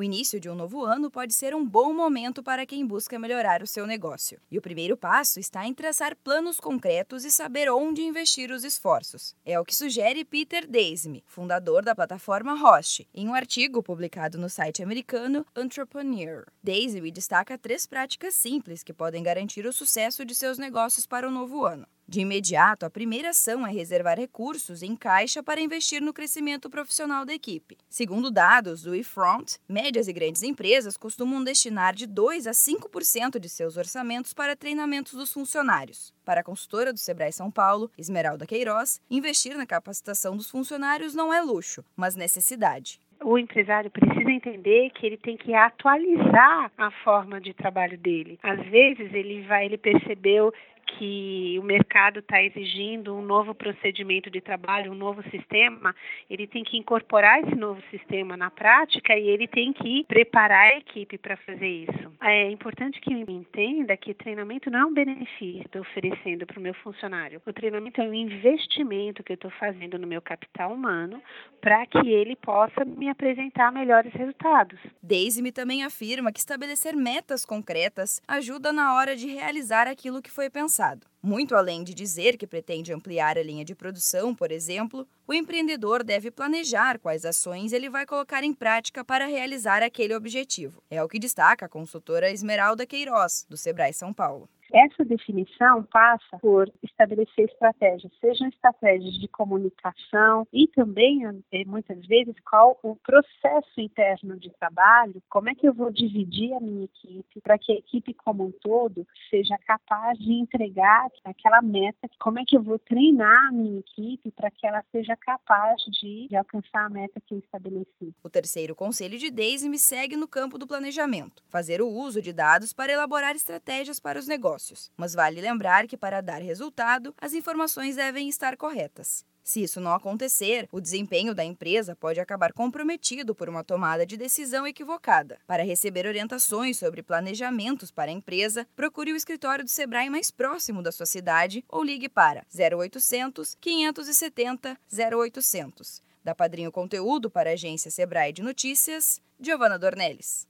O início de um novo ano pode ser um bom momento para quem busca melhorar o seu negócio. E o primeiro passo está em traçar planos concretos e saber onde investir os esforços. É o que sugere Peter Deisme, fundador da plataforma Host, em um artigo publicado no site americano Entrepreneur. Deisme destaca três práticas simples que podem garantir o sucesso de seus negócios para o novo ano. De imediato, a primeira ação é reservar recursos em caixa para investir no crescimento profissional da equipe. Segundo dados do eFront, médias e grandes empresas costumam destinar de 2 a 5% de seus orçamentos para treinamentos dos funcionários. Para a consultora do Sebrae São Paulo, Esmeralda Queiroz, investir na capacitação dos funcionários não é luxo, mas necessidade o empresário precisa entender que ele tem que atualizar a forma de trabalho dele. Às vezes ele vai, ele percebeu que o mercado está exigindo um novo procedimento de trabalho, um novo sistema, ele tem que incorporar esse novo sistema na prática e ele tem que preparar a equipe para fazer isso. É importante que ele entenda que treinamento não é um benefício que estou oferecendo para o meu funcionário. O treinamento é um investimento que eu estou fazendo no meu capital humano para que ele possa me apresentar melhores resultados. Daisy também afirma que estabelecer metas concretas ajuda na hora de realizar aquilo que foi pensado passado. Muito além de dizer que pretende ampliar a linha de produção, por exemplo, o empreendedor deve planejar quais ações ele vai colocar em prática para realizar aquele objetivo. É o que destaca a consultora Esmeralda Queiroz, do Sebrae São Paulo. Essa definição passa por estabelecer estratégias, sejam estratégias de comunicação e também, eh, muitas vezes, qual o processo interno de trabalho, como é que eu vou dividir a minha equipe para que a equipe como um todo seja capaz de entregar aquela meta, como é que eu vou treinar a minha equipe para que ela seja capaz de, de, alcançar a meta que eu estabeleci. O terceiro conselho de Daisy me segue no campo do planejamento, fazer o uso de dados para elaborar estratégias para os negócios negócios, mas vale lembrar que para dar resultado, as informações devem estar corretas. Se isso não acontecer, o desempenho da empresa pode acabar comprometido por uma tomada de decisão equivocada. Para receber orientações sobre planejamentos para a empresa, procure o escritório do Sebrae mais próximo da sua cidade ou ligue para 0800 570 0800. Da Padrinho Conteúdo para a agência Sebrae de Notícias, Giovana Dornelles.